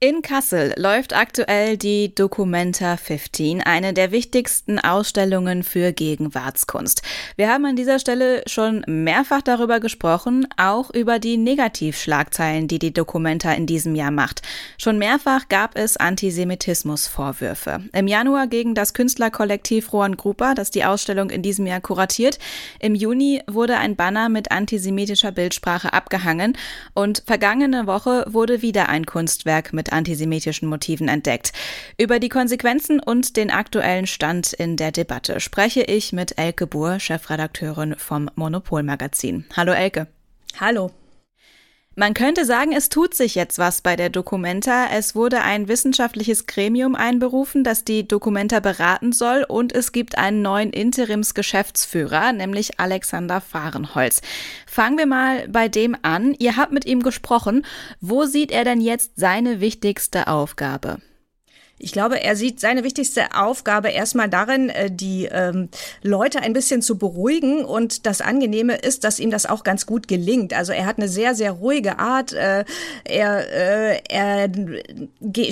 In Kassel läuft aktuell die Documenta 15, eine der wichtigsten Ausstellungen für Gegenwartskunst. Wir haben an dieser Stelle schon mehrfach darüber gesprochen, auch über die Negativschlagzeilen, die die Documenta in diesem Jahr macht. Schon mehrfach gab es Antisemitismusvorwürfe. Im Januar gegen das Künstlerkollektiv Rohan Grupa, das die Ausstellung in diesem Jahr kuratiert. Im Juni wurde ein Banner mit antisemitischer Bildsprache abgehangen und vergangene Woche wurde wieder ein Kunstwerk mit antisemitischen Motiven entdeckt. Über die Konsequenzen und den aktuellen Stand in der Debatte spreche ich mit Elke Buhr, Chefredakteurin vom Monopol-Magazin. Hallo Elke. Hallo. Man könnte sagen, es tut sich jetzt was bei der Documenta. Es wurde ein wissenschaftliches Gremium einberufen, das die Documenta beraten soll und es gibt einen neuen Interimsgeschäftsführer, nämlich Alexander Fahrenholz. Fangen wir mal bei dem an. Ihr habt mit ihm gesprochen. Wo sieht er denn jetzt seine wichtigste Aufgabe? Ich glaube, er sieht seine wichtigste Aufgabe erstmal darin, äh, die ähm, Leute ein bisschen zu beruhigen. Und das Angenehme ist, dass ihm das auch ganz gut gelingt. Also er hat eine sehr, sehr ruhige Art. Äh, er, äh, er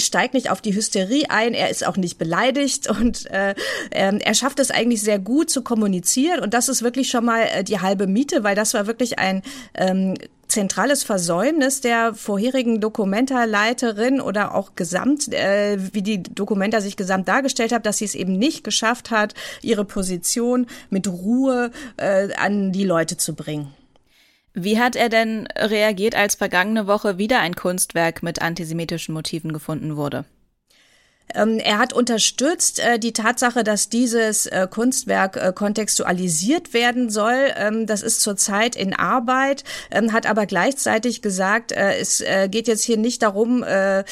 steigt nicht auf die Hysterie ein. Er ist auch nicht beleidigt. Und äh, ähm, er schafft es eigentlich sehr gut zu kommunizieren. Und das ist wirklich schon mal äh, die halbe Miete, weil das war wirklich ein ähm, zentrales Versäumnis der vorherigen Dokumenta-Leiterin oder auch gesamt, äh, wie die Dokumenta sich gesamt dargestellt hat, dass sie es eben nicht geschafft hat, ihre Position mit Ruhe äh, an die Leute zu bringen. Wie hat er denn reagiert, als vergangene Woche wieder ein Kunstwerk mit antisemitischen Motiven gefunden wurde? Ähm, er hat unterstützt äh, die Tatsache, dass dieses äh, Kunstwerk äh, kontextualisiert werden soll. Ähm, das ist zurzeit in Arbeit, ähm, hat aber gleichzeitig gesagt, äh, es äh, geht jetzt hier nicht darum, äh,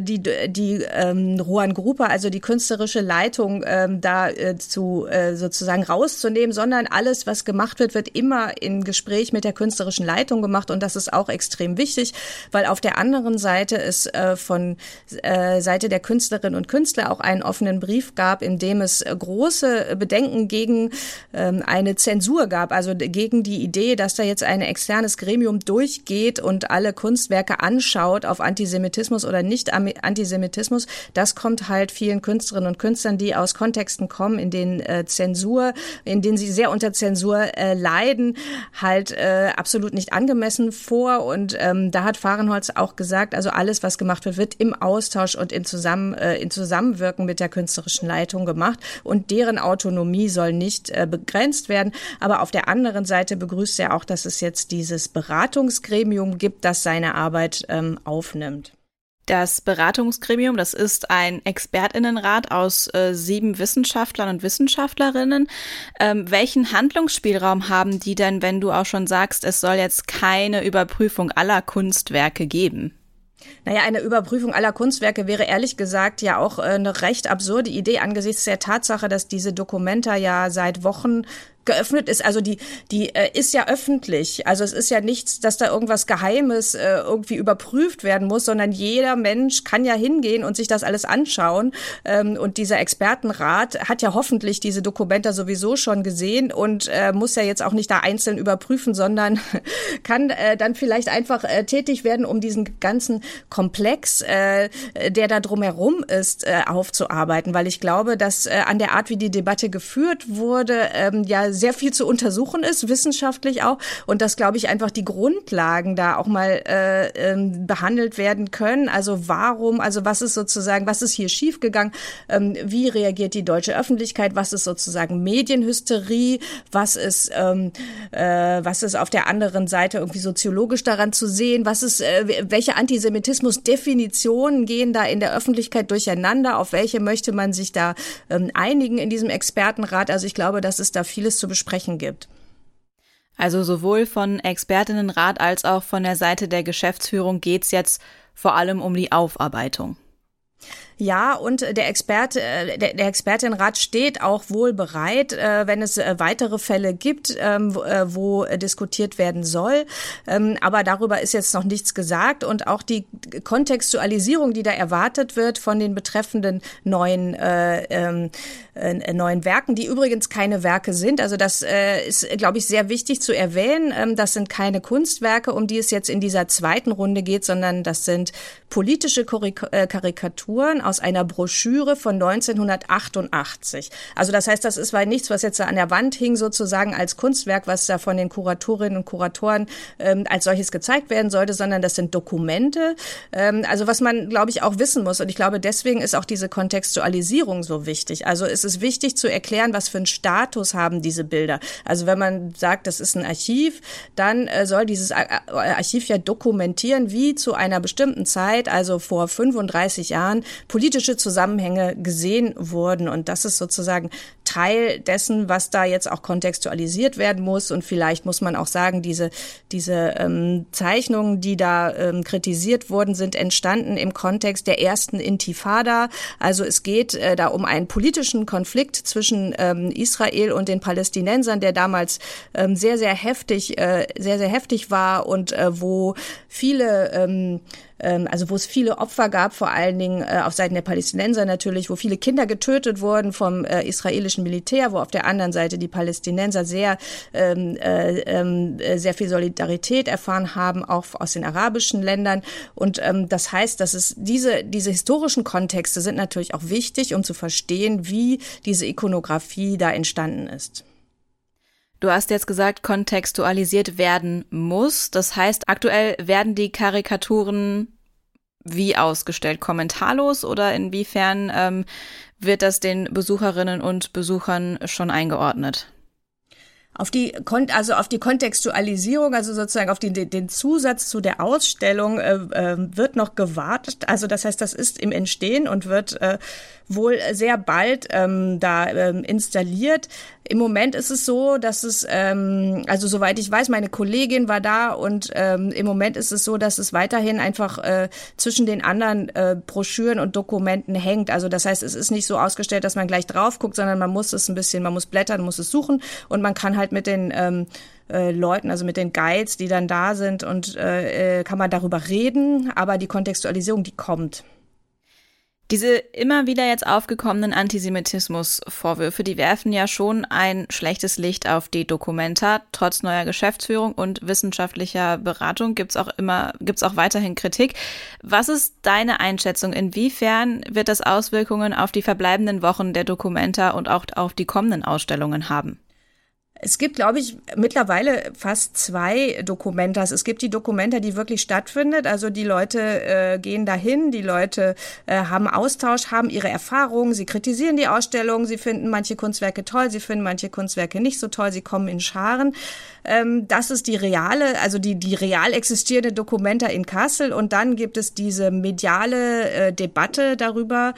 die, die ähm, Ruan Gruppe, also die künstlerische Leitung, ähm, da zu sozusagen rauszunehmen, sondern alles, was gemacht wird, wird immer in Gespräch mit der künstlerischen Leitung gemacht und das ist auch extrem wichtig, weil auf der anderen Seite es von Seite der Künstlerin Künstlerinnen und Künstler auch einen offenen Brief gab, in dem es äh, große Bedenken gegen ähm, eine Zensur gab, also gegen die Idee, dass da jetzt ein externes Gremium durchgeht und alle Kunstwerke anschaut auf Antisemitismus oder nicht Antisemitismus. Das kommt halt vielen Künstlerinnen und Künstlern, die aus Kontexten kommen, in denen äh, Zensur, in denen sie sehr unter Zensur äh, leiden, halt äh, absolut nicht angemessen vor. Und ähm, da hat Fahrenholz auch gesagt, also alles, was gemacht wird, wird im Austausch und in Zusammen, äh, in Zusammenwirken mit der künstlerischen Leitung gemacht und deren Autonomie soll nicht äh, begrenzt werden. Aber auf der anderen Seite begrüßt er auch, dass es jetzt dieses Beratungsgremium gibt, das seine Arbeit ähm, aufnimmt. Das Beratungsgremium, das ist ein Expertinnenrat aus äh, sieben Wissenschaftlern und Wissenschaftlerinnen. Ähm, welchen Handlungsspielraum haben die denn, wenn du auch schon sagst, es soll jetzt keine Überprüfung aller Kunstwerke geben? Naja, eine Überprüfung aller Kunstwerke wäre ehrlich gesagt ja auch äh, eine recht absurde Idee angesichts der Tatsache, dass diese Dokumenta ja seit Wochen geöffnet ist. Also die, die äh, ist ja öffentlich. Also es ist ja nichts, dass da irgendwas Geheimes äh, irgendwie überprüft werden muss, sondern jeder Mensch kann ja hingehen und sich das alles anschauen. Ähm, und dieser Expertenrat hat ja hoffentlich diese Dokumente sowieso schon gesehen und äh, muss ja jetzt auch nicht da einzeln überprüfen, sondern kann äh, dann vielleicht einfach äh, tätig werden, um diesen ganzen Komplex, äh, der da drumherum ist, äh, aufzuarbeiten. Weil ich glaube, dass äh, an der Art, wie die Debatte geführt wurde, ähm, ja sehr viel zu untersuchen ist, wissenschaftlich auch. Und dass, glaube ich, einfach die Grundlagen da auch mal äh, ähm, behandelt werden können. Also warum, also was ist sozusagen, was ist hier schiefgegangen? Ähm, wie reagiert die deutsche Öffentlichkeit? Was ist sozusagen Medienhysterie? Was ist, ähm, äh, was ist auf der anderen Seite irgendwie soziologisch daran zu sehen? Was ist, äh, welche Antisemitismus-Definitionen gehen da in der Öffentlichkeit durcheinander? Auf welche möchte man sich da ähm, einigen in diesem Expertenrat? Also ich glaube, dass es da vieles zu besprechen gibt. Also sowohl von Expertinnenrat als auch von der Seite der Geschäftsführung geht es jetzt vor allem um die Aufarbeitung. Ja, und der Experte, äh, der, der Expertinnenrat steht auch wohl bereit, äh, wenn es äh, weitere Fälle gibt, ähm, wo diskutiert werden soll. Ähm, aber darüber ist jetzt noch nichts gesagt und auch die Kontextualisierung, die da erwartet wird von den betreffenden neuen ähm, neuen Werken, die übrigens keine Werke sind. Also das ist, glaube ich, sehr wichtig zu erwähnen. Das sind keine Kunstwerke, um die es jetzt in dieser zweiten Runde geht, sondern das sind politische Karikaturen aus einer Broschüre von 1988. Also das heißt, das ist weil nichts, was jetzt an der Wand hing, sozusagen als Kunstwerk, was da von den Kuratorinnen und Kuratoren ähm, als solches gezeigt werden sollte, sondern das sind Dokumente. Ähm, also was man, glaube ich, auch wissen muss. Und ich glaube, deswegen ist auch diese Kontextualisierung so wichtig. Also es ist wichtig zu erklären, was für einen Status haben diese Bilder. Also wenn man sagt, das ist ein Archiv, dann äh, soll dieses Archiv ja dokumentieren, wie zu einer bestimmten Zeit, also vor 35 Jahren, politische Zusammenhänge gesehen wurden. Und das ist sozusagen Teil dessen, was da jetzt auch kontextualisiert werden muss. Und vielleicht muss man auch sagen, diese, diese ähm, Zeichnungen, die da ähm, kritisiert wurden, sind entstanden im Kontext der ersten Intifada. Also es geht äh, da um einen politischen Konflikt zwischen ähm, Israel und den Palästinensern, der damals ähm, sehr, sehr heftig, äh, sehr, sehr heftig war und äh, wo viele ähm, ähm, also wo es viele Opfer gab, vor allen Dingen äh, auf Seiten der Palästinenser natürlich, wo viele Kinder getötet wurden vom äh, israelischen Militär, wo auf der anderen Seite die Palästinenser sehr, ähm, äh, ähm, sehr viel Solidarität erfahren haben, auch aus den arabischen Ländern. Und ähm, das heißt, dass es diese, diese historischen Kontexte sind natürlich auch wichtig, um zu verstehen, wie diese Ikonografie da entstanden ist. Du hast jetzt gesagt, kontextualisiert werden muss. Das heißt, aktuell werden die Karikaturen wie ausgestellt? Kommentarlos oder inwiefern ähm, wird das den Besucherinnen und Besuchern schon eingeordnet? Auf die, also auf die Kontextualisierung, also sozusagen auf die, den Zusatz zu der Ausstellung äh, äh, wird noch gewartet. Also das heißt, das ist im Entstehen und wird äh, wohl sehr bald ähm, da ähm, installiert. Im Moment ist es so, dass es, ähm, also soweit ich weiß, meine Kollegin war da und ähm, im Moment ist es so, dass es weiterhin einfach äh, zwischen den anderen äh, Broschüren und Dokumenten hängt. Also das heißt, es ist nicht so ausgestellt, dass man gleich drauf guckt, sondern man muss es ein bisschen, man muss blättern, muss es suchen und man kann halt mit den ähm, äh, Leuten, also mit den Guides, die dann da sind und äh, äh kann man darüber reden, aber die Kontextualisierung, die kommt. Diese immer wieder jetzt aufgekommenen Antisemitismusvorwürfe, die werfen ja schon ein schlechtes Licht auf die Dokumenta. Trotz neuer Geschäftsführung und wissenschaftlicher Beratung gibt's auch immer, gibt's auch weiterhin Kritik. Was ist deine Einschätzung? Inwiefern wird das Auswirkungen auf die verbleibenden Wochen der Dokumenta und auch auf die kommenden Ausstellungen haben? Es gibt, glaube ich, mittlerweile fast zwei Dokumentas. Es gibt die Dokumenta, die wirklich stattfindet. Also die Leute äh, gehen dahin, die Leute äh, haben Austausch, haben ihre Erfahrungen, sie kritisieren die Ausstellung, sie finden manche Kunstwerke toll, sie finden manche Kunstwerke nicht so toll, sie kommen in Scharen. Ähm, das ist die reale, also die, die real existierende Dokumenta in Kassel. Und dann gibt es diese mediale äh, Debatte darüber,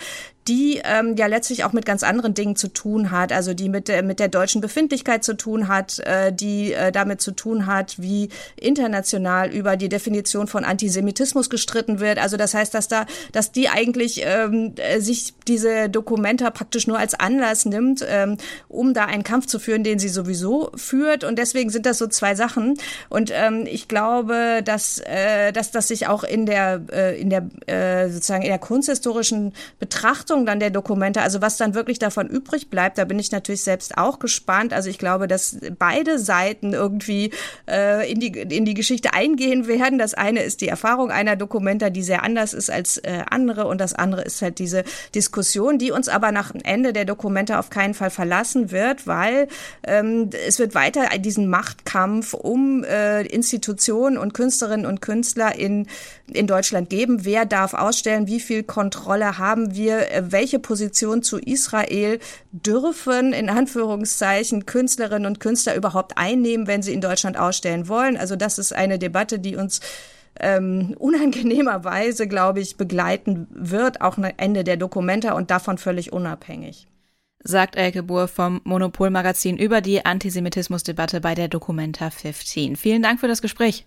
die ähm, ja letztlich auch mit ganz anderen Dingen zu tun hat, also die mit der, mit der deutschen Befindlichkeit zu tun hat, äh, die äh, damit zu tun hat, wie international über die Definition von Antisemitismus gestritten wird. Also das heißt, dass da, dass die eigentlich ähm, äh, sich diese Dokumente praktisch nur als Anlass nimmt, ähm, um da einen Kampf zu führen, den sie sowieso führt. Und deswegen sind das so zwei Sachen. Und ähm, ich glaube, dass, äh, dass das sich auch in der, äh, in der äh, sozusagen in der kunsthistorischen Betrachtung Bewertung dann der Dokumente, also was dann wirklich davon übrig bleibt, da bin ich natürlich selbst auch gespannt. Also ich glaube, dass beide Seiten irgendwie äh, in, die, in die Geschichte eingehen werden. Das eine ist die Erfahrung einer Dokumenta, die sehr anders ist als äh, andere und das andere ist halt diese Diskussion, die uns aber nach Ende der Dokumente auf keinen Fall verlassen wird, weil ähm, es wird weiter diesen Machtkampf um äh, Institutionen und Künstlerinnen und Künstler in, in Deutschland geben. Wer darf ausstellen? Wie viel Kontrolle haben wir? Äh, welche Position zu Israel dürfen in Anführungszeichen Künstlerinnen und Künstler überhaupt einnehmen, wenn sie in Deutschland ausstellen wollen. Also das ist eine Debatte, die uns ähm, unangenehmerweise, glaube ich, begleiten wird, auch am Ende der Dokumente und davon völlig unabhängig. Sagt Elke Buhr vom Monopol-Magazin über die Antisemitismusdebatte bei der Documenta 15. Vielen Dank für das Gespräch.